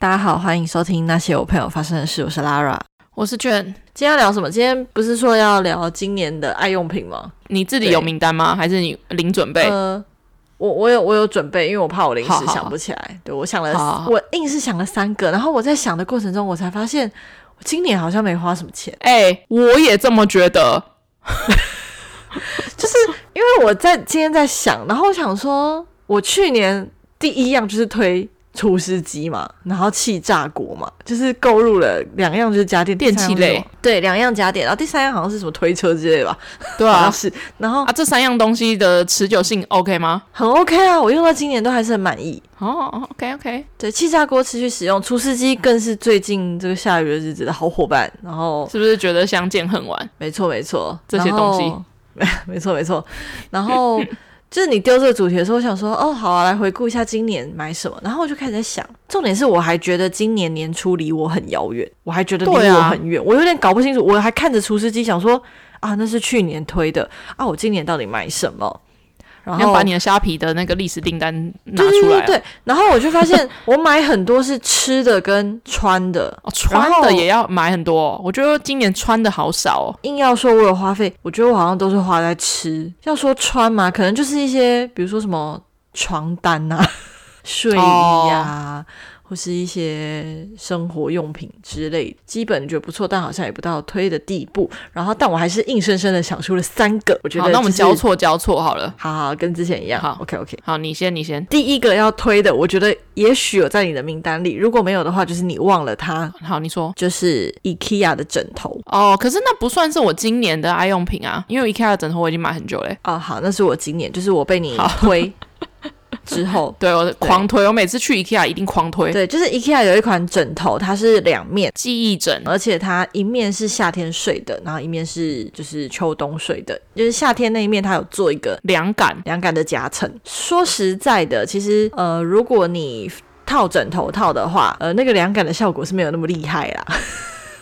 大家好，欢迎收听那些我朋友发生的事。我是 Lara，我是卷。今天要聊什么？今天不是说要聊今年的爱用品吗？你自己有名单吗？还是你零准备？呃，我我有我有准备，因为我怕我临时想不起来。好好对，我想了，我硬是想了三个。然后我在想的过程中，我才发现我今年好像没花什么钱。哎、欸，我也这么觉得。就是因为我在今天在想，然后我想说，我去年第一样就是推。除湿机嘛，然后气炸锅嘛，就是购入了两样，就是家电电器类，对，两样家电，然后第三样好像是什么推车之类吧，对啊，是，然后啊，这三样东西的持久性 OK 吗？很 OK 啊，我用到今年都还是很满意。哦，OK OK，对，气炸锅持续使用，除湿机更是最近这个下雨的日子的好伙伴。然后是不是觉得相见恨晚？没错没错，这些东西，没错没错，然后。就是你丢这个主题的时候，我想说，哦，好啊，来回顾一下今年买什么，然后我就开始在想，重点是我还觉得今年年初离我很遥远，我还觉得离我很远，啊、我有点搞不清楚，我还看着除湿机想说，啊，那是去年推的，啊，我今年到底买什么？然后要把你的虾皮的那个历史订单拿出来，啊，对，对，对，对，然后我就发现 我买很多是吃的跟穿的，哦，穿的也要买很多，哦。我觉得今年穿的好少哦。硬要说我有花费，我觉得我好像都是花在吃。要说穿嘛，可能就是一些，比如说什么床单啊、睡衣呀。哦或是一些生活用品之类的，基本觉得不错，但好像也不到推的地步。然后，但我还是硬生生的想出了三个。我觉得、就是，那我们交错交错好了，好好跟之前一样。好，OK OK。好，你先，你先。第一个要推的，我觉得也许有在你的名单里，如果没有的话，就是你忘了它。好，你说，就是 IKEA 的枕头。哦，可是那不算是我今年的爱用品啊，因为 IKEA 的枕头我已经买很久嘞。哦，好，那是我今年，就是我被你推。之后，对我狂推，我每次去 IKEA 一定狂推。对，就是 IKEA 有一款枕头，它是两面记忆枕，而且它一面是夏天睡的，然后一面是就是秋冬睡的。就是夏天那一面，它有做一个凉感凉感的夹层。说实在的，其实呃，如果你套枕头套的话，呃，那个凉感的效果是没有那么厉害啦。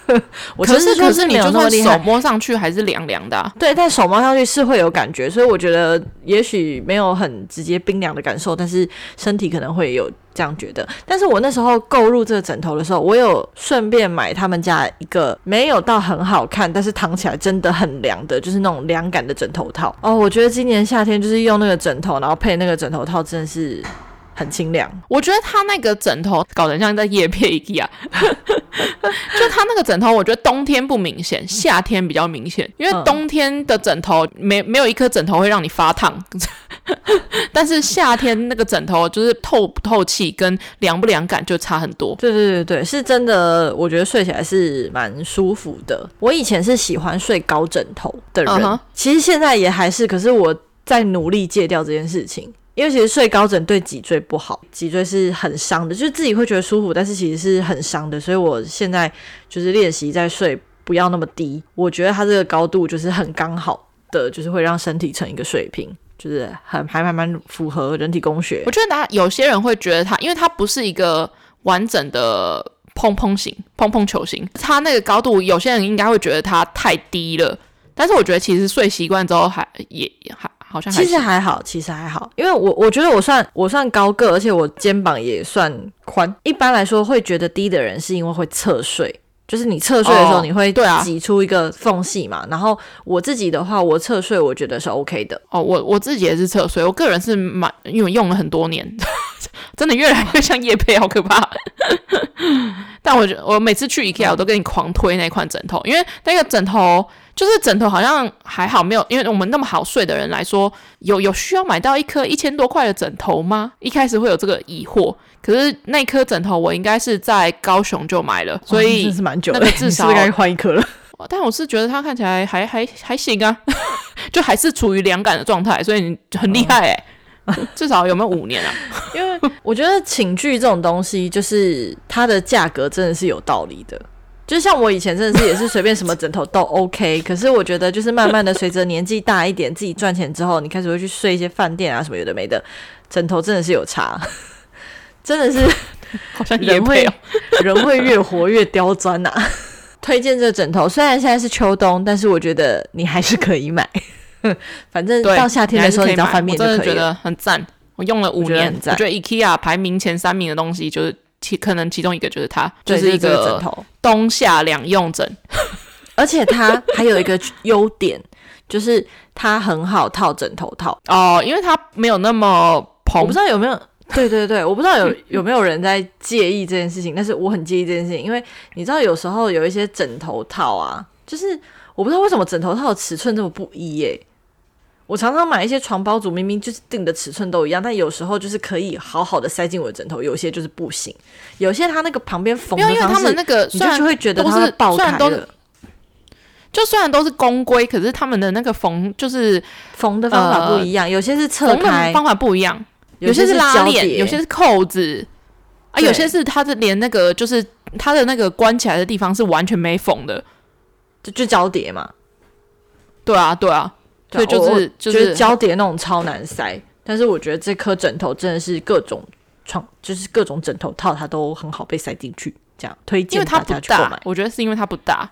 我可是可是你就算手摸上去还是凉凉的，啊，对，但手摸上去是会有感觉，所以我觉得 也许没有很直接冰凉的感受，但是身体可能会有这样觉得。但是我那时候购入这个枕头的时候，我有顺便买他们家一个没有到很好看，但是躺起来真的很凉的，就是那种凉感的枕头套。哦，我觉得今年夏天就是用那个枕头，然后配那个枕头套，真的是。很清凉，我觉得他那个枕头搞得像在业配一样，就他那个枕头，我觉得冬天不明显，夏天比较明显，因为冬天的枕头没没有一颗枕头会让你发烫，但是夏天那个枕头就是透不透气跟凉不凉感就差很多。对对对对，是真的，我觉得睡起来是蛮舒服的。我以前是喜欢睡高枕头的人，uh huh. 其实现在也还是，可是我在努力戒掉这件事情。因为其实睡高枕对脊椎不好，脊椎是很伤的，就是自己会觉得舒服，但是其实是很伤的。所以我现在就是练习在睡不要那么低，我觉得它这个高度就是很刚好的，就是会让身体成一个水平，就是很还蛮蛮符合人体工学。我觉得大家有些人会觉得它，因为它不是一个完整的蓬蓬型、蓬蓬球型，它那个高度，有些人应该会觉得它太低了。但是我觉得其实睡习惯之后还也还。好像其实还好，其实还好，因为我我觉得我算我算高个，而且我肩膀也算宽。一般来说，会觉得低的人是因为会侧睡，就是你侧睡的时候，你会挤出一个缝隙嘛。哦、然后我自己的话，我侧睡我觉得是 OK 的。哦，我我自己也是侧睡，我个人是蛮因为用了很多年，真的越来越像叶配，好可怕。但我觉得我每次去 IKEA，我都跟你狂推那款枕头，因为那个枕头。就是枕头好像还好，没有，因为我们那么好睡的人来说，有有需要买到一颗一千多块的枕头吗？一开始会有这个疑惑。可是那颗枕头我应该是在高雄就买了，所以是蛮久的，那个至少应该换一颗了。但我是觉得它看起来还还还行啊，就还是处于凉感的状态，所以你很厉害哎、欸，至少有没有五年啊？因为我觉得寝具这种东西，就是它的价格真的是有道理的。就像我以前真的是也是随便什么枕头都 OK，可是我觉得就是慢慢的随着年纪大一点，自己赚钱之后，你开始会去睡一些饭店啊什么有的没的，枕头真的是有差，真的是好像人会人会越活越刁钻呐、啊。推荐这个枕头，虽然现在是秋冬，但是我觉得你还是可以买，反正到夏天的时候你只要翻面就可以了。我真的觉得很赞，我用了五年，我，我觉得 IKEA 排名前三名的东西就是。其可能其中一个就是它，就是一个这个枕头，冬夏两用枕。而且它还有一个优点，就是它很好套枕头套 哦，因为它没有那么蓬。我不知道有没有，对对对，我不知道有有没有人在介意这件事情，但是我很介意这件事情，因为你知道有时候有一些枕头套啊，就是我不知道为什么枕头套的尺寸这么不一耶。我常常买一些床包组，明明就是定的尺寸都一样，但有时候就是可以好好的塞进我的枕头，有些就是不行。有些它那个旁边缝的方式，因为他们那个你就会觉得它是爆开的。就虽然都是公规，可是他们的那个缝就是缝的方法不一样，呃、有些是侧开方法不一样，有些是拉链，有些是扣子啊，有些是它的连那个就是它的那个关起来的地方是完全没缝的，就就交叠嘛。对啊，对啊，所以就是就是交叠那种超难塞，但是我觉得这颗枕头真的是各种床，就是各种枕头套它都很好被塞进去，这样推荐大家去购买。我觉得是因为它不大。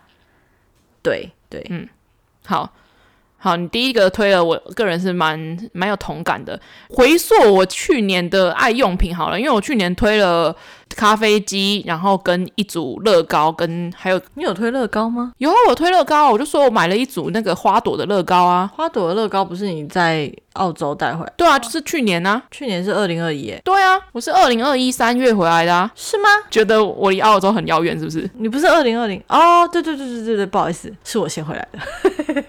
对对，嗯，好，好，你第一个推了，我个人是蛮蛮有同感的。回溯我去年的爱用品好了，因为我去年推了咖啡机，然后跟一组乐高，跟还有你有推乐高吗？有啊，我推乐高，我就说我买了一组那个花朵的乐高啊。花朵的乐高不是你在澳洲带回来？对啊，就是去年啊，去年是二零二一。对啊，我是二零二一三月回来的啊。是吗？觉得我离澳洲很遥远，是不是？你不是二零二零？哦，对对对对对对，不好意思，是我先回来的。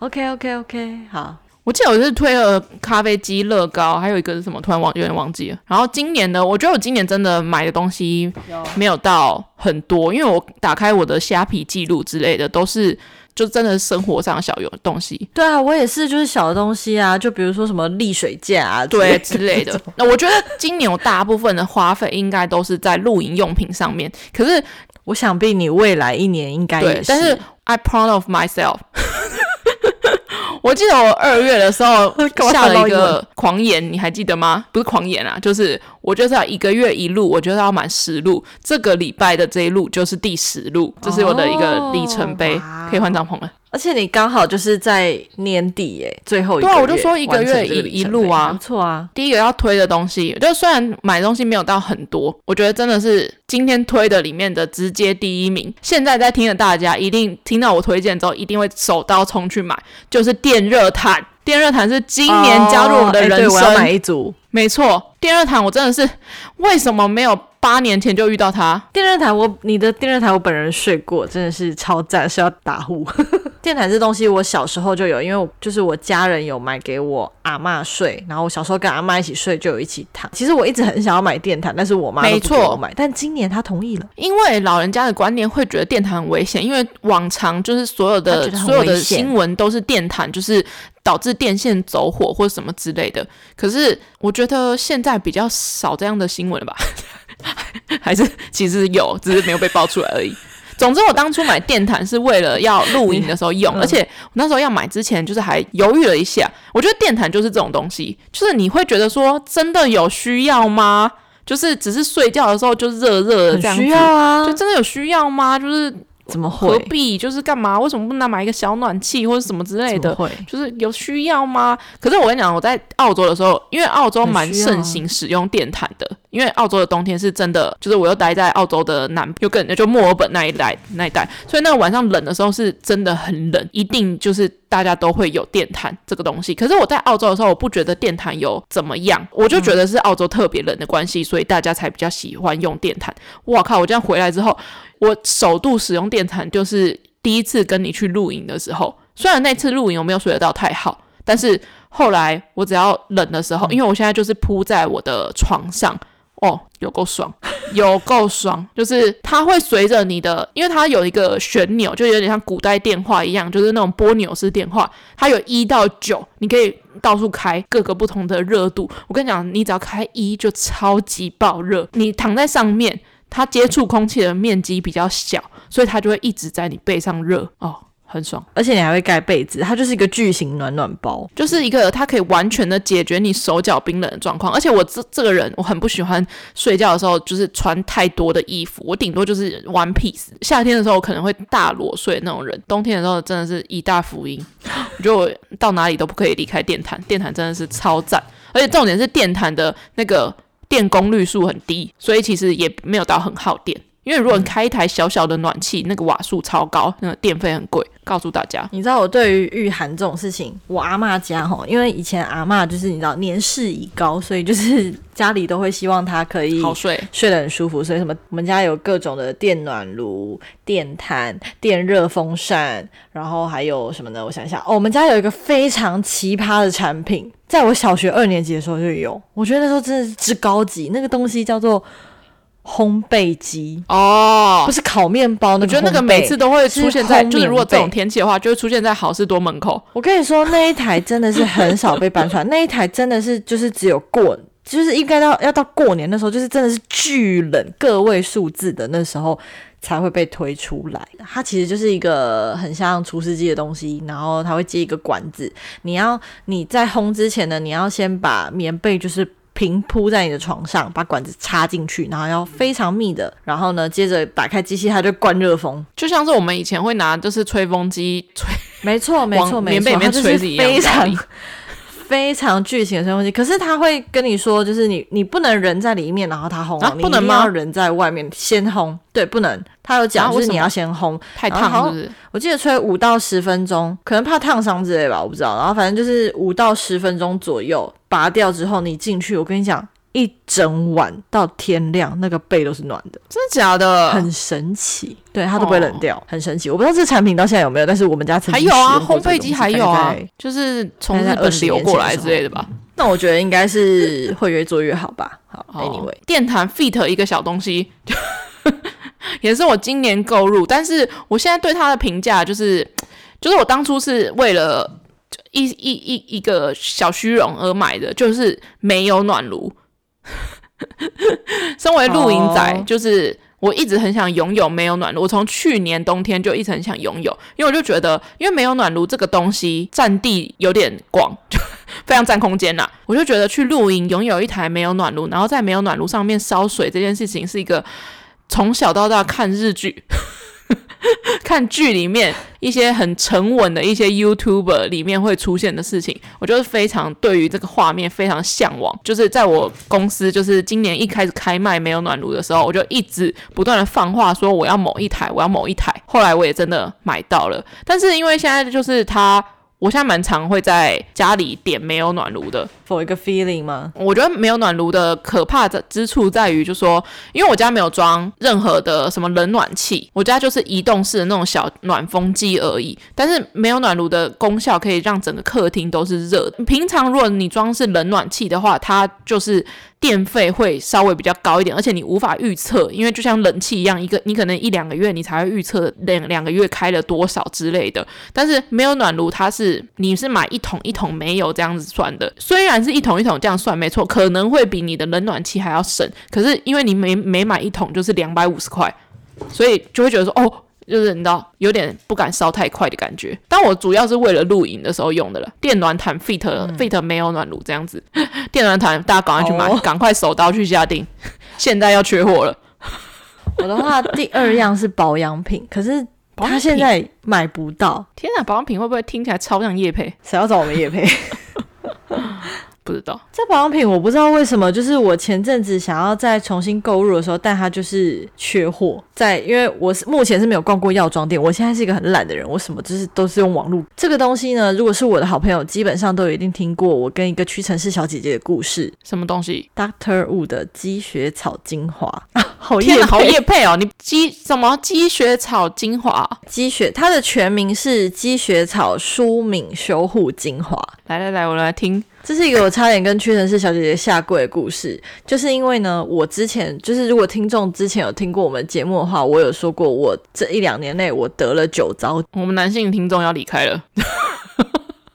OK OK OK，好。我记得我是推了咖啡机、乐高，还有一个是什么？突然忘，有点忘记了。然后今年呢，我觉得我今年真的买的东西没有到很多，因为我打开我的虾皮记录之类的，都是就真的是生活上小有东西。对啊，我也是，就是小的东西啊，就比如说什么沥水架啊，对之类的。那我觉得今年我大部分的花费应该都是在露营用品上面。可是我想必你未来一年应该也是，但是 I proud of myself。我记得我二月的时候 下了一个狂言，你还记得吗？不是狂言啊，就是我就是要一个月一路，我觉得要满十路。这个礼拜的这一路就是第十路，这是我的一个里程碑，哦、可以换帐篷了。而且你刚好就是在年底耶，最后一个月，对啊，我就说一个月一一路啊，不错啊。第一个要推的东西，就虽然买东西没有到很多，我觉得真的是今天推的里面的直接第一名。现在在听的大家一定听到我推荐之后，一定会手刀冲去买，就是电热毯。电热毯是今年加入我们的人生，哦欸、我要买一组。没错，电热毯我真的是为什么没有？八年前就遇到他电热毯，我你的电热毯我本人睡过，真的是超赞，是要打呼。电毯这东西我小时候就有，因为我就是我家人有买给我阿妈睡，然后我小时候跟阿妈一起睡就有一起躺。其实我一直很想要买电毯，但是我妈都不给我买，但今年她同意了，因为老人家的观念会觉得电毯很危险，因为往常就是所有的所有的新闻都是电毯就是导致电线走火或者什么之类的，可是我觉得现在比较少这样的新闻了吧。还是其实有，只是没有被爆出来而已。总之，我当初买电毯是为了要露营的时候用，而且我那时候要买之前就是还犹豫了一下。我觉得电毯就是这种东西，就是你会觉得说真的有需要吗？就是只是睡觉的时候就热热的这样子，需要啊，就真的有需要吗？就是。怎么会？何必就是干嘛？为什么不能买一个小暖气或者什么之类的？会就是有需要吗？可是我跟你讲，我在澳洲的时候，因为澳洲蛮盛行使用电毯的，啊、因为澳洲的冬天是真的，就是我又待在澳洲的南，又跟就墨尔本那一带那一带，所以那个晚上冷的时候是真的很冷，一定就是大家都会有电毯这个东西。可是我在澳洲的时候，我不觉得电毯有怎么样，我就觉得是澳洲特别冷的关系，所以大家才比较喜欢用电毯。我靠！我这样回来之后。我首度使用电毯，就是第一次跟你去露营的时候。虽然那次露营我没有睡得到太好，但是后来我只要冷的时候，因为我现在就是铺在我的床上，哦，有够爽，有够爽。就是它会随着你的，因为它有一个旋钮，就有点像古代电话一样，就是那种拨钮式电话，它有一到九，你可以到处开各个不同的热度。我跟你讲，你只要开一就超级爆热，你躺在上面。它接触空气的面积比较小，所以它就会一直在你背上热哦，很爽。而且你还会盖被子，它就是一个巨型暖暖包，就是一个它可以完全的解决你手脚冰冷的状况。而且我这这个人我很不喜欢睡觉的时候就是穿太多的衣服，我顶多就是 one piece。夏天的时候我可能会大裸睡那种人，冬天的时候真的是一大福音。我觉得我到哪里都不可以离开电毯，电毯真的是超赞。而且重点是电毯的那个。电功率数很低，所以其实也没有到很耗电。因为如果你开一台小小的暖气，那个瓦数超高，那个电费很贵。告诉大家，你知道我对于御寒这种事情，我阿嬷家吼，因为以前阿嬷就是你知道年事已高，所以就是家里都会希望她可以好睡，睡得很舒服。所以什么，我们家有各种的电暖炉、电毯、电热风扇，然后还有什么呢？我想一下，哦，我们家有一个非常奇葩的产品，在我小学二年级的时候就有，我觉得那时候真的是之高级，那个东西叫做。烘焙机哦，不是烤面包，我觉得那个每次都会出现在，就是如果这种天气的话，就会出现在好事多门口。我跟你说，那一台真的是很少被搬出来，那一台真的是就是只有过，就是应该到要到过年的时候，就是真的是巨冷个位数字的那时候才会被推出来。它其实就是一个很像厨师机的东西，然后它会接一个管子，你要你在烘之前呢，你要先把棉被就是。平铺在你的床上，把管子插进去，然后要非常密的，然后呢，接着打开机器，它就灌热风，就像是我们以前会拿就是吹风机吹，没错没错没错，它就是非常非常巨型的吹风机。可是他会跟你说，就是你你不能人在里面，然后他轰，啊，不能吗？人在外面先轰，对，不能。他有讲，就是你要先烘，太烫是是？我记得吹五到十分钟，可能怕烫伤之类吧，我不知道。然后反正就是五到十分钟左右，拔掉之后你进去，我跟你讲，一整晚到天亮，那个被都是暖的，真的假的？很神奇，对，它都不会冷掉，哦、很神奇。我不知道这产品到现在有没有，但是我们家还有啊，烘焙机还有啊，就是从日本流过来之类的吧。那我觉得应该是会越做越好吧。好，Anyway，电毯 Fit 一个小东西。也是我今年购入，但是我现在对它的评价就是，就是我当初是为了一一一一个小虚荣而买的，就是没有暖炉。身为露营仔，oh. 就是我一直很想拥有没有暖炉。我从去年冬天就一直很想拥有，因为我就觉得，因为没有暖炉这个东西占地有点广，就 非常占空间呐。我就觉得去露营拥有一台没有暖炉，然后在没有暖炉上面烧水这件事情是一个。从小到大看日剧，看剧里面一些很沉稳的一些 YouTuber 里面会出现的事情，我就是非常对于这个画面非常向往。就是在我公司，就是今年一开始开卖没有暖炉的时候，我就一直不断的放话说我要某一台，我要某一台。后来我也真的买到了，但是因为现在就是它。我现在蛮常会在家里点没有暖炉的，for 一个 feeling 吗？我觉得没有暖炉的可怕的之处在于，就是说，因为我家没有装任何的什么冷暖气，我家就是移动式的那种小暖风机而已。但是没有暖炉的功效可以让整个客厅都是热的。平常如果你装是冷暖气的话，它就是。电费会稍微比较高一点，而且你无法预测，因为就像冷气一样，一个你可能一两个月你才会预测两两个月开了多少之类的。但是没有暖炉，它是你是买一桶一桶没有这样子算的。虽然是一桶一桶这样算没错，可能会比你的冷暖气还要省，可是因为你每每买一桶就是两百五十块，所以就会觉得说哦。就是你知道有点不敢烧太快的感觉，但我主要是为了露营的时候用的了。电暖毯 Fit、嗯、Fit 没有暖炉这样子，电暖毯大家赶快去买，赶、哦、快手刀去下订，现在要缺货了。我的话，第二样是保养品，可是他现在买不到。天哪，保养品会不会听起来超像叶配？谁要找我们叶配？啊 不知道这保养品，我不知道为什么，就是我前阵子想要再重新购入的时候，但它就是缺货。在因为我是目前是没有逛过药妆店，我现在是一个很懒的人，我什么就是都是用网络。这个东西呢，如果是我的好朋友，基本上都有一定听过我跟一个屈臣氏小姐姐的故事。什么东西？Doctor Wu 的积雪草精华，好业好叶配哦！你积什么积雪草精华？积雪，它的全名是积雪草舒敏修护精华。来来来，我来听。这是一个我差点跟屈臣氏小姐姐下跪的故事，就是因为呢，我之前就是如果听众之前有听过我们节目的话，我有说过我这一两年内我得了酒糟。我们男性听众要离开了，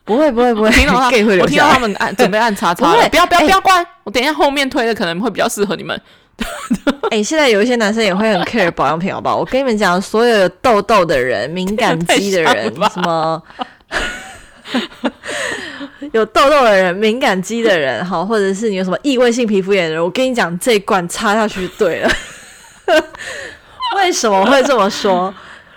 不会不会不会，听到他 我听到他们按准备按叉叉了，不要不要不要关，我等一下后面推的可能会比较适合你们。哎、欸，现在有一些男生也会很 care 保养品，好不好？我跟你们讲，所有有痘痘的人、敏感肌的人，什么。有痘痘的人、敏感肌的人，好，或者是你有什么异位性皮肤炎的人，我跟你讲，这一罐插下去就对了。为什么会这么说？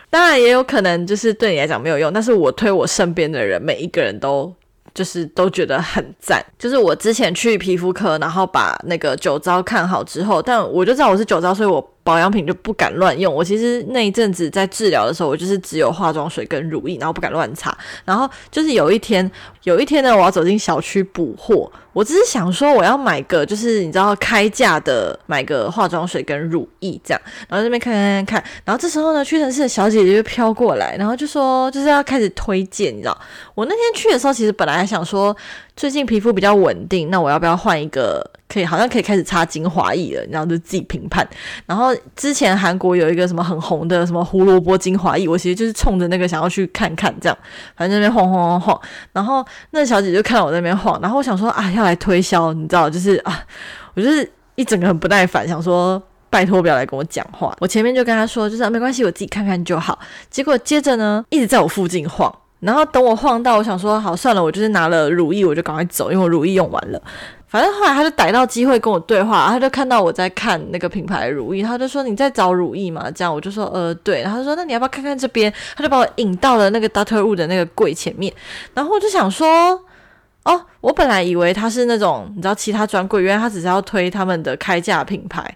当然也有可能就是对你来讲没有用，但是我推我身边的人，每一个人都就是都觉得很赞。就是我之前去皮肤科，然后把那个酒糟看好之后，但我就知道我是酒糟，所以我。保养品就不敢乱用。我其实那一阵子在治疗的时候，我就是只有化妆水跟乳液，然后不敢乱擦。然后就是有一天，有一天呢，我要走进小区补货，我只是想说我要买个，就是你知道开价的，买个化妆水跟乳液这样。然后这边看看看，然后这时候呢，屈臣氏的小姐姐就飘过来，然后就说就是要开始推荐，你知道。我那天去的时候，其实本来还想说最近皮肤比较稳定，那我要不要换一个？可以，好像可以开始擦精华液了，然后就自己评判。然后之前韩国有一个什么很红的什么胡萝卜精华液，我其实就是冲着那个想要去看看，这样，反正那边晃晃晃晃。然后那小姐就看到我那边晃，然后我想说啊，要来推销，你知道，就是啊，我就是一整个很不耐烦，想说拜托不要来跟我讲话。我前面就跟他说，就是、啊、没关系，我自己看看就好。结果接着呢，一直在我附近晃，然后等我晃到，我想说好算了，我就是拿了乳液，我就赶快走，因为我乳液用完了。反正后来他就逮到机会跟我对话，他就看到我在看那个品牌的乳液，他就说，你在找如意嘛？这样我就说呃对，然后他就说，那你要不要看看这边？他就把我引到了那个 Doctor Wu 的那个柜前面，然后我就想说，哦，我本来以为他是那种你知道其他专柜，原来他只是要推他们的开价品牌。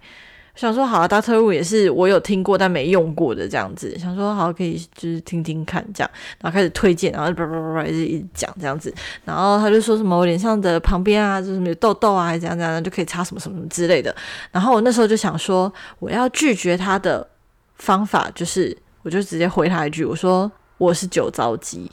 想说好啊，Doctor Wu 也是我有听过但没用过的这样子。想说好可以就是听听看这样，然后开始推荐，然后叭叭叭叭一直一直讲这样子。然后他就说什么我脸上的旁边啊，就是什么有痘痘啊，还是怎样怎样就可以擦什么什么什么之类的。然后我那时候就想说，我要拒绝他的方法就是，我就直接回他一句，我说我是酒糟肌。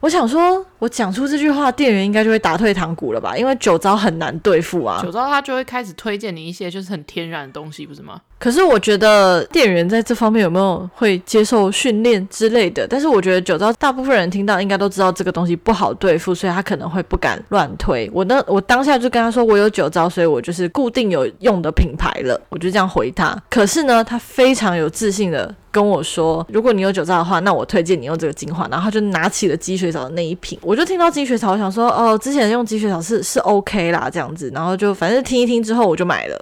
我想说，我讲出这句话，店员应该就会打退堂鼓了吧？因为酒糟很难对付啊。酒糟他就会开始推荐你一些就是很天然的东西，不是吗？可是我觉得店员在这方面有没有会接受训练之类的？但是我觉得酒糟大部分人听到应该都知道这个东西不好对付，所以他可能会不敢乱推。我呢，我当下就跟他说我有酒糟，所以我就是固定有用的品牌了，我就这样回他。可是呢，他非常有自信的跟我说，如果你有酒糟的话，那我推荐你用这个精华。然后他就拿起了积雪草的那一瓶，我就听到积雪草，我想说哦，之前用积雪草是是 OK 啦，这样子。然后就反正听一听之后，我就买了。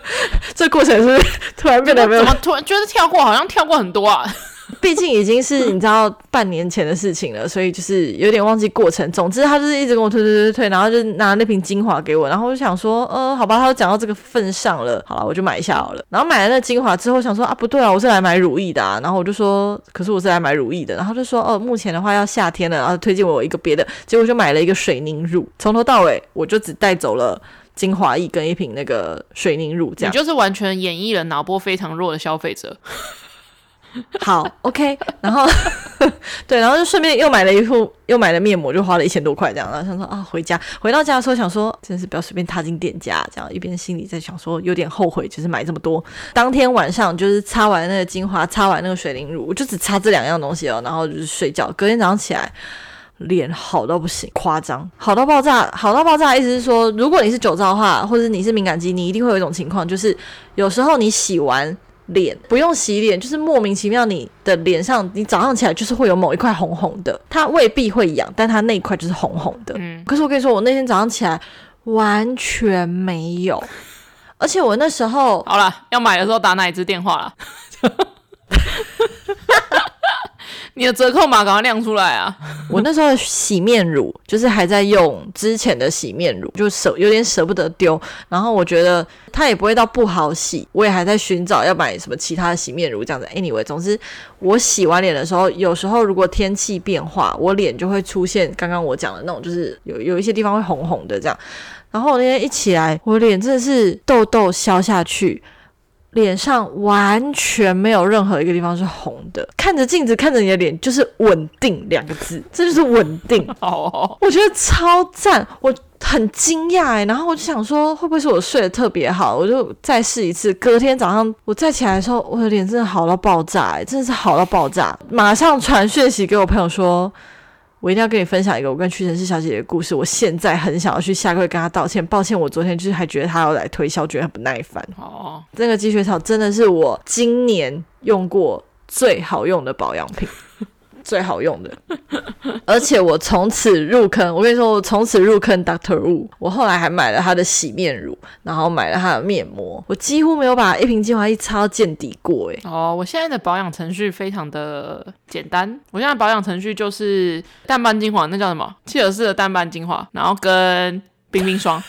这过程是，突然变得没有，怎么突然觉得跳过，好像跳过很多啊。毕竟已经是你知道半年前的事情了，所以就是有点忘记过程。总之，他就是一直跟我推推推推，然后就拿那瓶精华给我，然后我就想说，呃，好吧，他都讲到这个份上了，好了，我就买一下好了。然后买了那精华之后，想说啊，不对啊，我是来买乳液的啊。然后我就说，可是我是来买乳液的。然后就说，哦，目前的话要夏天了，然后推荐我一个别的。结果就买了一个水凝乳，从头到尾我就只带走了。精华液跟一瓶那个水凝乳，这样。你就是完全演绎了脑波非常弱的消费者。好，OK，然后 对，然后就顺便又买了一副，又买了面膜，就花了一千多块这样。然后想说啊，回家回到家的时候想说，真是不要随便踏进店家，这样一边心里在想说有点后悔，就是买这么多。当天晚上就是擦完那个精华，擦完那个水凝乳，我就只擦这两样东西哦，然后就是睡觉。隔天早上起来。脸好到不行，夸张，好到爆炸，好到爆炸。意思是说，如果你是酒糟的话，或者你是敏感肌，你一定会有一种情况，就是有时候你洗完脸不用洗脸，就是莫名其妙你的脸上，你早上起来就是会有某一块红红的，它未必会痒，但它那一块就是红红的。嗯，可是我跟你说，我那天早上起来完全没有，而且我那时候好了，要买的时候打哪一支电话了？你的折扣码赶快亮出来啊！我那时候洗面乳就是还在用之前的洗面乳，就舍有点舍不得丢。然后我觉得它也不会到不好洗，我也还在寻找要买什么其他的洗面乳这样子。Anyway，总之我洗完脸的时候，有时候如果天气变化，我脸就会出现刚刚我讲的那种，就是有有一些地方会红红的这样。然后我那天一起来，我脸真的是痘痘消下去。脸上完全没有任何一个地方是红的，看着镜子，看着你的脸，就是稳定两个字，这就是稳定。哦，我觉得超赞，我很惊讶哎，然后我就想说，会不会是我睡得特别好？我就再试一次，隔天早上我再起来的时候，我的脸真的好到爆炸哎，真的是好到爆炸，马上传讯息给我朋友说。我一定要跟你分享一个我跟屈臣氏小姐姐的故事。我现在很想要去下跪跟她道歉，抱歉，我昨天就是还觉得她要来推销，觉得很不耐烦。哦，这个积雪草真的是我今年用过最好用的保养品，最好用的，而且我从此入坑。我跟你说，我从此入坑 Doctor Wu。我后来还买了他的洗面乳，然后买了他的面膜。我几乎没有把一瓶精华液擦到见底过。哎，哦，我现在的保养程序非常的简单。我现在保养程序就是淡斑精华，那叫什么？契尔氏的淡斑精华，然后跟冰冰霜。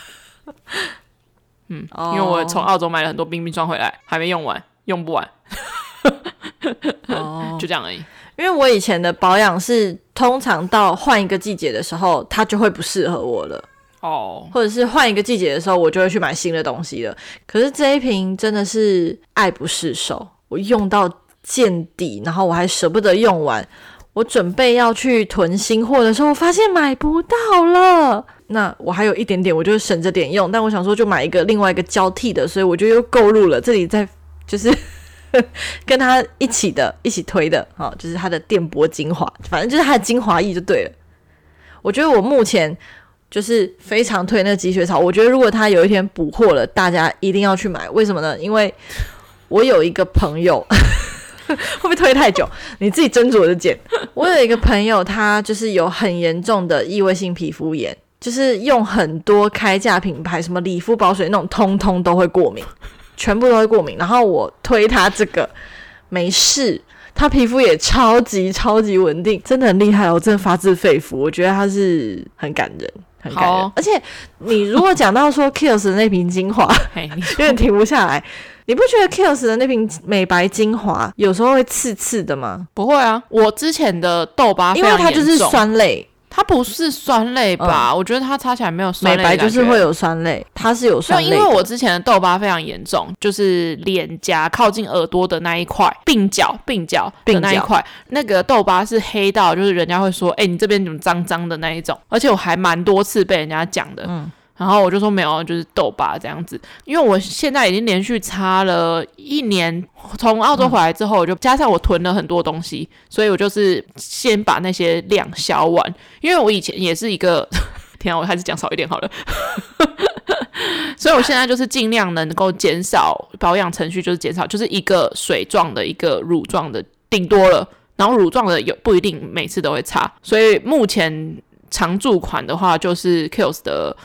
嗯，因为我从澳洲买了很多冰冰霜回来，还没用完，用不完。哦，就这样而已。因为我以前的保养是通常到换一个季节的时候，它就会不适合我了哦，oh. 或者是换一个季节的时候，我就会去买新的东西了。可是这一瓶真的是爱不释手，我用到见底，然后我还舍不得用完。我准备要去囤新货的时候，我发现买不到了。那我还有一点点，我就省着点用。但我想说，就买一个另外一个交替的，所以我就又购入了。这里在就是。跟他一起的，一起推的，好，就是他的电波精华，反正就是他的精华液就对了。我觉得我目前就是非常推那个积雪草。我觉得如果他有一天补货了，大家一定要去买。为什么呢？因为我有一个朋友，会不会推太久？你自己斟酌着剪。我有一个朋友，他就是有很严重的异位性皮肤炎，就是用很多开价品牌，什么理肤宝水那种，通通都会过敏。全部都会过敏，然后我推他这个没事，他皮肤也超级超级稳定，真的很厉害哦，真的发自肺腑，我觉得他是很感人，很感人。哦、而且你如果讲到说 Kiehl's 的那瓶精华，有点停不下来，你不觉得 Kiehl's 的那瓶美白精华有时候会刺刺的吗？不会啊，我之前的痘疤因为它就是酸类。它不是酸类吧？嗯、我觉得它擦起来没有酸类。美白就是会有酸类，它是有酸类。因为我之前的痘疤非常严重，就是脸颊靠近耳朵的那一块，鬓角鬓角的那一块，那个痘疤是黑到，就是人家会说，哎、欸，你这边怎么脏脏的那一种，而且我还蛮多次被人家讲的。嗯。然后我就说没有，就是痘疤这样子。因为我现在已经连续擦了一年，从澳洲回来之后，我就加上我囤了很多东西，所以我就是先把那些量消完。因为我以前也是一个，天啊，我还是讲少一点好了。所以我现在就是尽量能够减少保养程序，就是减少，就是一个水状的，一个乳状的，顶多了。然后乳状的有不一定每次都会擦，所以目前常驻款的话就是 Kills 的。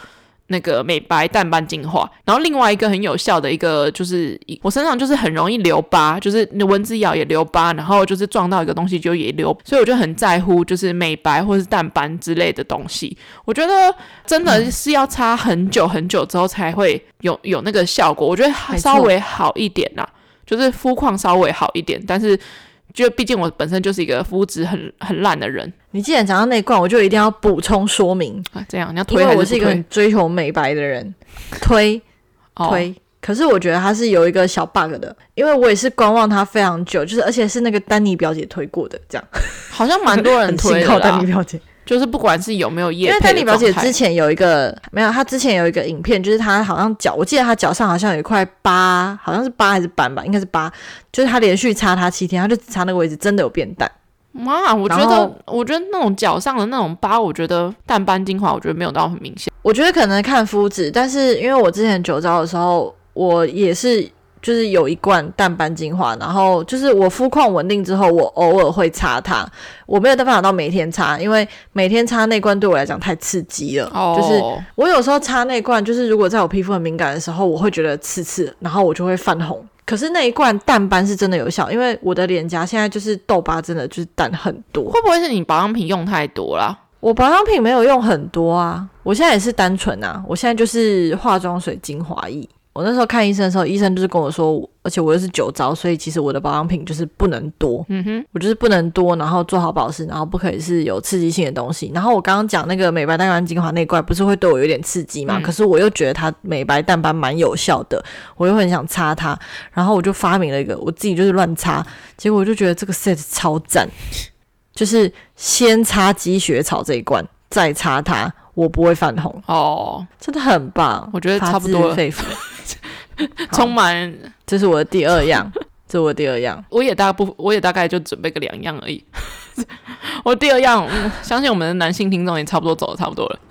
那个美白淡斑精华，然后另外一个很有效的一个就是，我身上就是很容易留疤，就是蚊子咬也留疤，然后就是撞到一个东西就也留，所以我就很在乎就是美白或是淡斑之类的东西。我觉得真的是要擦很久很久之后才会有有那个效果。我觉得稍微好一点啦，就是肤况稍微好一点，但是。就毕竟我本身就是一个肤质很很烂的人，你既然讲到那一罐，我就一定要补充说明啊，这样你要推还是推？因为我是一个很追求美白的人，推 推。哦、可是我觉得它是有一个小 bug 的，因为我也是观望它非常久，就是而且是那个丹尼表姐推过的，这样好像蛮多人 推的。丹尼表姐。就是不管是有没有业配，因为丹妮表姐之前有一个没有，她之前有一个影片，就是她好像脚，我记得她脚上好像有一块疤，好像是疤还是斑吧，应该是疤，就是她连续擦它七天，她就擦那个位置真的有变淡。妈，我觉得我觉得那种脚上的那种疤，我觉得淡斑精华，我觉得没有到很明显。我觉得可能看肤质，但是因为我之前酒糟的时候，我也是。就是有一罐淡斑精华，然后就是我肤况稳定之后，我偶尔会擦它。我没有办法到每天擦，因为每天擦那罐对我来讲太刺激了。Oh. 就是我有时候擦那罐，就是如果在我皮肤很敏感的时候，我会觉得刺刺，然后我就会泛红。可是那一罐淡斑是真的有效，因为我的脸颊现在就是痘疤，真的就是淡很多。会不会是你保养品用太多了？我保养品没有用很多啊，我现在也是单纯啊，我现在就是化妆水、精华液。我那时候看医生的时候，医生就是跟我说，而且我又是酒糟，所以其实我的保养品就是不能多，嗯哼，我就是不能多，然后做好保湿，然后不可以是有刺激性的东西。然后我刚刚讲那个美白淡斑精华那罐，不是会对我有点刺激嘛？嗯、可是我又觉得它美白淡斑蛮有效的，我又很想擦它，然后我就发明了一个，我自己就是乱擦，结果我就觉得这个 set 超赞，就是先擦积雪草这一罐，再擦它，我不会泛红哦，真的很棒，我觉得差不多了。充满，这是我的第二样，这是我第二样。我也大不，我也大概就准备个两样而已。我第二样，嗯，相信我们的男性听众也差不多走的差不多了。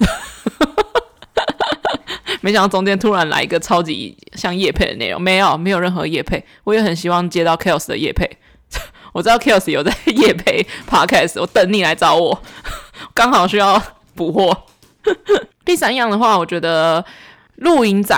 没想到中间突然来一个超级像叶配的内容，没有，没有任何叶配。我也很希望接到 Kiehl's 的叶配。我知道 Kiosk 有在夜配 Podcast，我等你来找我，刚好需要补货。第三样的话，我觉得露营仔，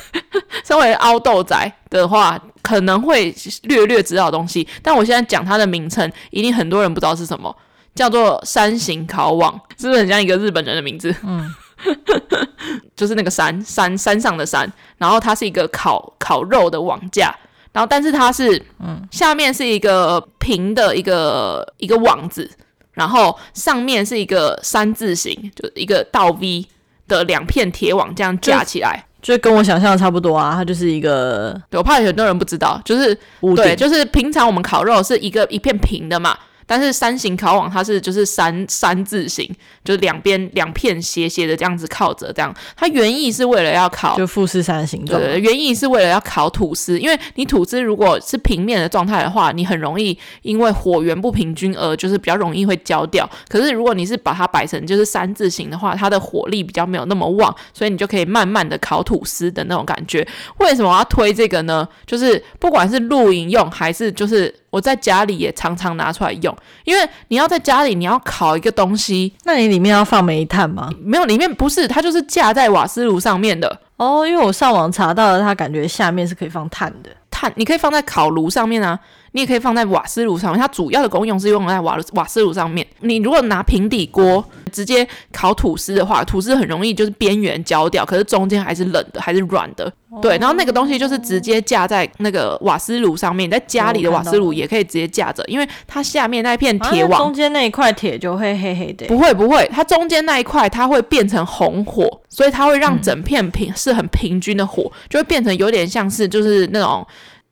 身为凹豆仔的话，可能会略略知道东西，但我现在讲它的名称，一定很多人不知道是什么，叫做山形烤网，是不是很像一个日本人的名字？嗯。就是那个山山山上的山，然后它是一个烤烤肉的网架，然后但是它是嗯，下面是一个平的一个一个网子，然后上面是一个三字形，就一个倒 V 的两片铁网这样架起来，就，就跟我想象的差不多啊，它就是一个，对，我怕很多人不知道，就是对，就是平常我们烤肉是一个一片平的嘛。但是山形烤网它是就是三三字形，就是两边两片斜斜的这样子靠着，这样它原意是为了要烤，就富士山形状。对，原意是为了要烤吐司，因为你吐司如果是平面的状态的话，你很容易因为火源不平均而就是比较容易会焦掉。可是如果你是把它摆成就是三字形的话，它的火力比较没有那么旺，所以你就可以慢慢的烤吐司的那种感觉。为什么我要推这个呢？就是不管是露营用还是就是。我在家里也常常拿出来用，因为你要在家里，你要烤一个东西，那你里面要放煤炭吗？没有，里面不是，它就是架在瓦斯炉上面的。哦，因为我上网查到了，它感觉下面是可以放炭的，炭你可以放在烤炉上面啊。你也可以放在瓦斯炉上面，它主要的功用是用在瓦瓦斯炉上面。你如果拿平底锅直接烤吐司的话，吐司很容易就是边缘焦掉，可是中间还是冷的，还是软的。哦、对，然后那个东西就是直接架在那个瓦斯炉上面，在家里的瓦斯炉也可以直接架着，因为它下面那片铁网，啊、中间那一块铁就会黑黑的。不会不会，它中间那一块它会变成红火，所以它会让整片平是很平均的火，就会变成有点像是就是那种。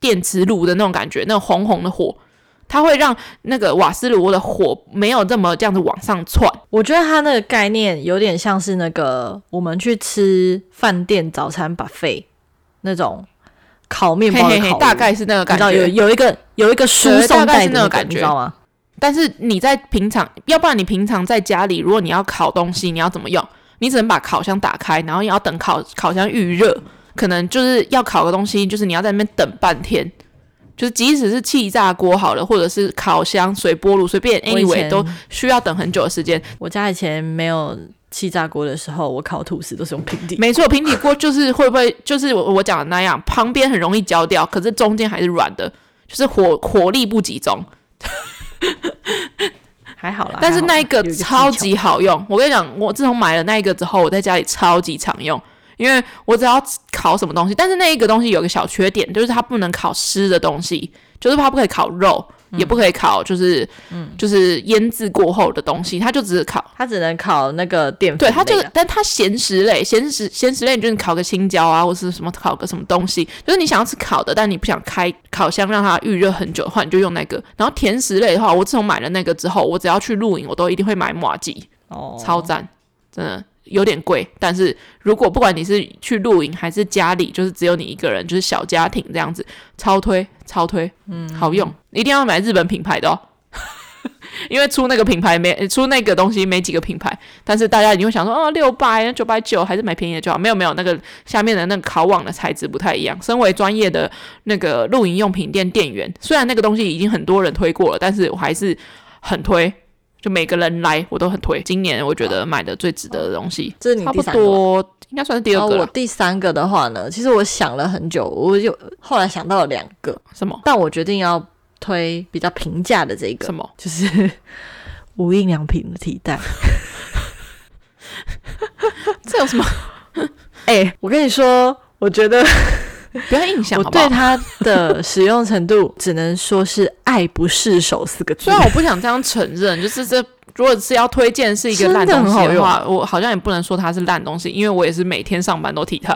电磁炉的那种感觉，那种红红的火，它会让那个瓦斯炉的火没有这么这样子往上窜。我觉得它那个概念有点像是那个我们去吃饭店早餐 buffet 那种烤面包的烤，大概是那个感觉。有有一个有一个输送带那个感觉，你知道吗？但是你在平常，要不然你平常在家里，如果你要烤东西，你要怎么用？你只能把烤箱打开，然后你要等烤烤箱预热。可能就是要烤个东西，就是你要在那边等半天，就是即使是气炸锅好了，或者是烤箱、水波炉，随便，anyway 都需要等很久的时间。我家以前没有气炸锅的时候，我烤吐司都是用平底。没错，平底锅就是会不会 就是我我讲的那样，旁边很容易焦掉，可是中间还是软的，就是火火力不集中。还好啦，但是那一个超级好用。我跟你讲，我自从买了那一个之后，我在家里超级常用。因为我只要烤什么东西，但是那一个东西有个小缺点，就是它不能烤湿的东西，就是它不可以烤肉，嗯、也不可以烤，就是嗯，就是腌制过后的东西，它就只是烤，它只能烤那个淀粉。对，它就是，但它咸食类，咸食咸食类，你就是你烤个青椒啊，或是什么烤个什么东西，就是你想要吃烤的，但你不想开烤箱让它预热很久的话，你就用那个。然后甜食类的话，我自从买了那个之后，我只要去露营，我都一定会买麻吉，哦，超赞，真的。有点贵，但是如果不管你是去露营还是家里，就是只有你一个人，就是小家庭这样子，超推超推，嗯，好用，一定要买日本品牌的哦，因为出那个品牌没出那个东西没几个品牌，但是大家一定会想说，哦，六百九百九，还是买便宜的就好。没有没有，那个下面的那个烤网的材质不太一样。身为专业的那个露营用品店店员，虽然那个东西已经很多人推过了，但是我还是很推。就每个人来，我都很推。今年我觉得买的最值得的东西，这是你差不多应该算是第二个。我第三个的话呢，其实我想了很久，我就后来想到了两个。什么？但我决定要推比较平价的这个。什么？就是 无印良品的替代。这有什么？哎、欸，我跟你说，我觉得。不要印象好好，我对它的使用程度只能说是爱不释手四个字。虽然我不想这样承认，就是这如果是要推荐是一个烂东西的话，的我好像也不能说它是烂东西，因为我也是每天上班都提它。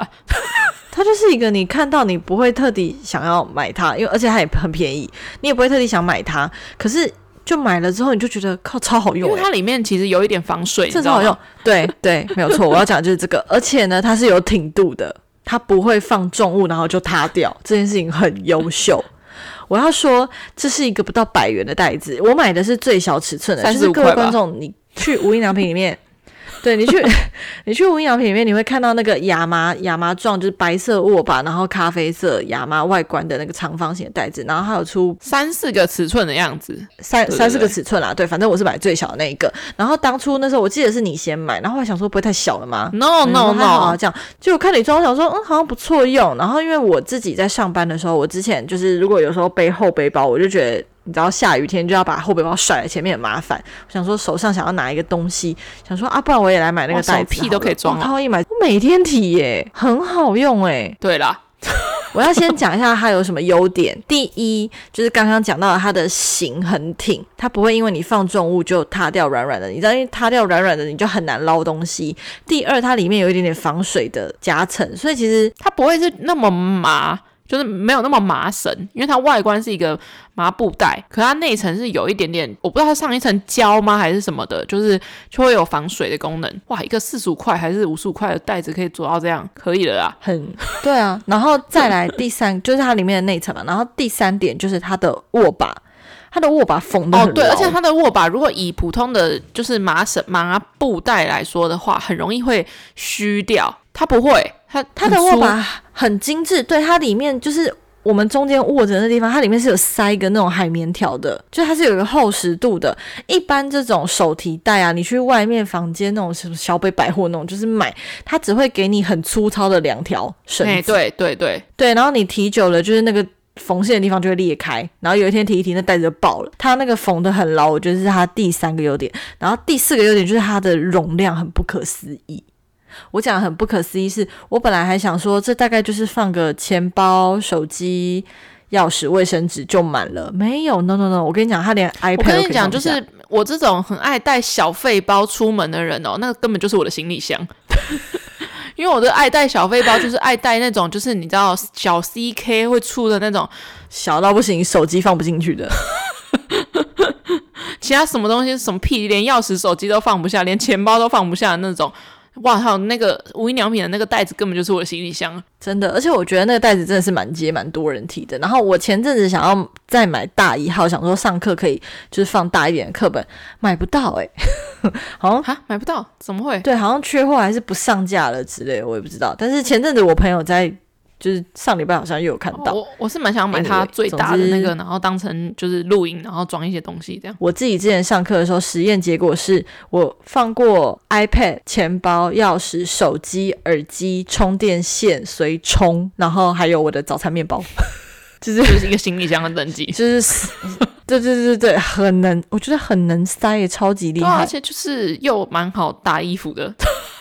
它就是一个你看到你不会特地想要买它，因为而且它也很便宜，你也不会特地想买它。可是就买了之后，你就觉得靠超好用，欸，因为它里面其实有一点防水，这超好用。对对，没有错，我要讲的就是这个，而且呢，它是有挺度的。它不会放重物，然后就塌掉，这件事情很优秀。我要说，这是一个不到百元的袋子，我买的是最小尺寸的。就是各位观众，你去无印良品里面对你去，你去无印良品里面，你会看到那个亚麻亚麻状，就是白色握把，然后咖啡色亚麻外观的那个长方形的袋子，然后还有出三四个尺寸的样子，三三四个尺寸啦。对，反正我是买最小的那一个。然后当初那时候我记得是你先买，然后我想说不会太小了吗？No No No，好这样。就我看你装，我想说嗯好像不错用。然后因为我自己在上班的时候，我之前就是如果有时候背后背包，我就觉得。你知道下雨天就要把后背包甩在前面很麻烦。我想说手上想要拿一个东西，想说啊，不然我也来买那个袋子，屁都可以装。然后一买，我每天提耶，很好用哎。对啦，我要先讲一下它有什么优点。第一就是刚刚讲到它的型很挺，它不会因为你放重物就塌掉软软的。你知道，因为塌掉软软的，你就很难捞东西。第二，它里面有一点点防水的夹层，所以其实它不会是那么麻。就是没有那么麻绳，因为它外观是一个麻布袋，可它内层是有一点点，我不知道它上一层胶吗还是什么的，就是就会有防水的功能。哇，一个四十五块还是五十五块的袋子可以做到这样，可以了啦。很对啊，然后再来第三 就是它里面的内层嘛，然后第三点就是它的握把，它的握把缝的哦，对，而且它的握把如果以普通的就是麻绳麻布袋来说的话，很容易会虚掉，它不会。它它的握把很精致，对，它里面就是我们中间握着的地方，它里面是有塞一个那种海绵条的，就它是有一个厚实度的。一般这种手提袋啊，你去外面房间那种什么小北百货那种，就是买，它只会给你很粗糙的两条绳子。对对对对对，然后你提久了，就是那个缝线的地方就会裂开，然后有一天提一提，那袋子就爆了。它那个缝的很牢，我觉得是它第三个优点。然后第四个优点就是它的容量很不可思议。我讲的很不可思议，是我本来还想说，这大概就是放个钱包、手机、钥匙、卫生纸就满了，没有，no no no！我跟你讲，他连 iPad。我跟你讲，就是我这种很爱带小费包出门的人哦，那根本就是我的行李箱。因为我的爱带小费包，就是爱带那种，就是你知道小 CK 会出的那种，小到不行，手机放不进去的。其他什么东西，什么屁，连钥匙、手机都放不下，连钱包都放不下的那种。哇靠！那个无印良品的那个袋子根本就是我的行李箱，真的。而且我觉得那个袋子真的是蛮接蛮多人提的。然后我前阵子想要再买大一号，想说上课可以就是放大一点的课本，买不到哎、欸，好像哈买不到，怎么会？对，好像缺货还是不上架了之类的，我也不知道。但是前阵子我朋友在。就是上礼拜好像又有看到，我我是蛮想买它最大的那个，然后当成就是录音，然后装一些东西这样。我自己之前上课的时候，实验结果是我放过 iPad、钱包、钥匙、手机、耳机、充电线随充，然后还有我的早餐面包，就是就是一个行李箱的等级，就是对对对对，很能，我觉得很能塞，也超级厉害，而且就是又蛮好搭衣服的。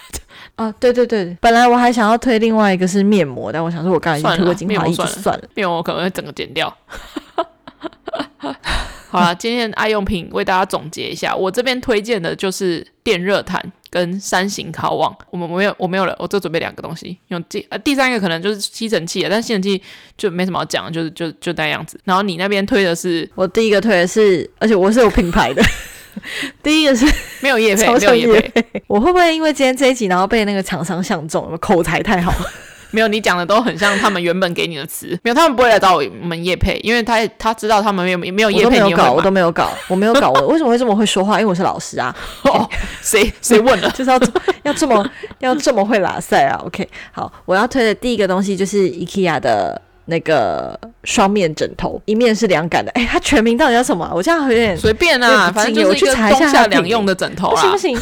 啊，对对对，本来我还想要推另外一个是面膜，但我想说我刚才已经推过精华液，算了，算了，面膜我可能会整个剪掉。好了，今天的爱用品为大家总结一下，我这边推荐的就是电热毯跟三型烤网。我们没有，我没有了，我就准备两个东西用第呃第三个可能就是吸尘器，但吸尘器就没什么好讲，就是就就那样子。然后你那边推的是，我第一个推的是，而且我是有品牌的。第一个是 没有业配，没有业配。我会不会因为今天这一集，然后被那个厂商相中？口才太好。没有，你讲的都很像他们原本给你的词。没有，他们不会来找我们叶配，因为他他知道他们没有没有叶配。我都没有搞，我都没有搞，我没有搞。我为什么会这么会说话？因为我是老师啊。哦，谁谁问了？就是要要这么要这么会拉塞啊？OK，好，我要推的第一个东西就是 IKEA 的。那个双面枕头，一面是凉感的。哎，它全名到底叫什么？我这样有点随便啊，反正就是一个冬夏两用的枕头啊。不行不行，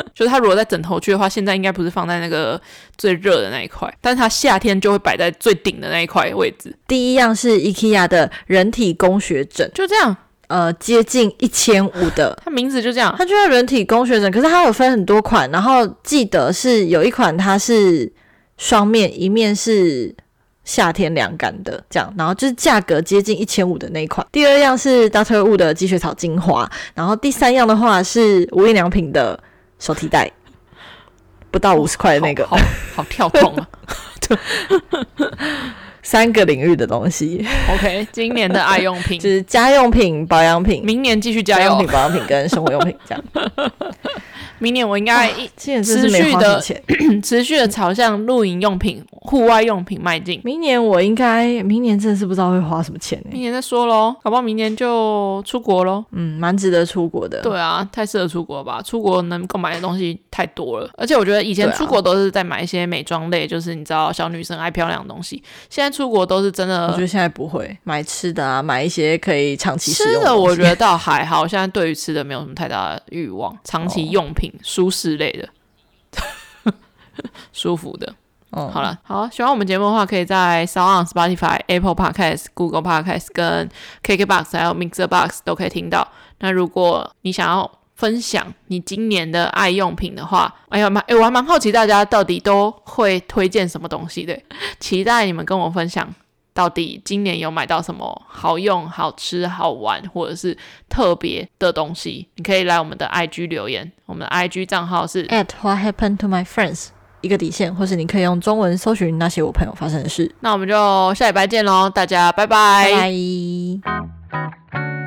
就是它如果在枕头区的话，现在应该不是放在那个最热的那一块，但是它夏天就会摆在最顶的那一块位置。第一样是 IKEA 的人体工学枕，就这样，呃，接近一千五的，它名字就这样，它就叫人体工学枕。可是它有分很多款，然后记得是有一款它是双面，一面是。夏天凉感的这样，然后就是价格接近一千五的那一款。第二样是 Doctor Wu 的积雪草精华，然后第三样的话是无印良品的手提袋，不到五十块的那个，好，好，好跳动啊！三个领域的东西。OK，今年的爱用品 就是家用品、保养品，明年继续家用品、保养品跟生活用品这样。明年我应该持续的 持续的朝向露营用品、户外用品迈进。明年我应该，明年真的是不知道会花什么钱呢？明年再说喽，搞不好明年就出国喽。嗯，蛮值得出国的。对啊，太适合出国了吧？出国能购买的东西太多了，而且我觉得以前出国都是在买一些美妆类，就是你知道小女生爱漂亮的东西。现在出国都是真的，我觉得现在不会买吃的啊，买一些可以长期。吃的我觉得倒还好，现在对于吃的没有什么太大的欲望，长期用品。哦舒适类的，舒服的。哦，好了，好，喜欢我们节目的话，可以在 SoundOn、Spotify、Apple Podcast、Google Podcast 跟 KKBox 还有 Mixer Box 都可以听到。那如果你想要分享你今年的爱用品的话，哎呀蛮，哎，我还蛮好奇大家到底都会推荐什么东西的，期待你们跟我分享。到底今年有买到什么好用、好吃、好玩，或者是特别的东西？你可以来我们的 IG 留言，我们的 IG 账号是 at what happened to my friends 一个底线，或是你可以用中文搜寻那些我朋友发生的事。那我们就下礼拜见喽，大家拜拜。拜拜。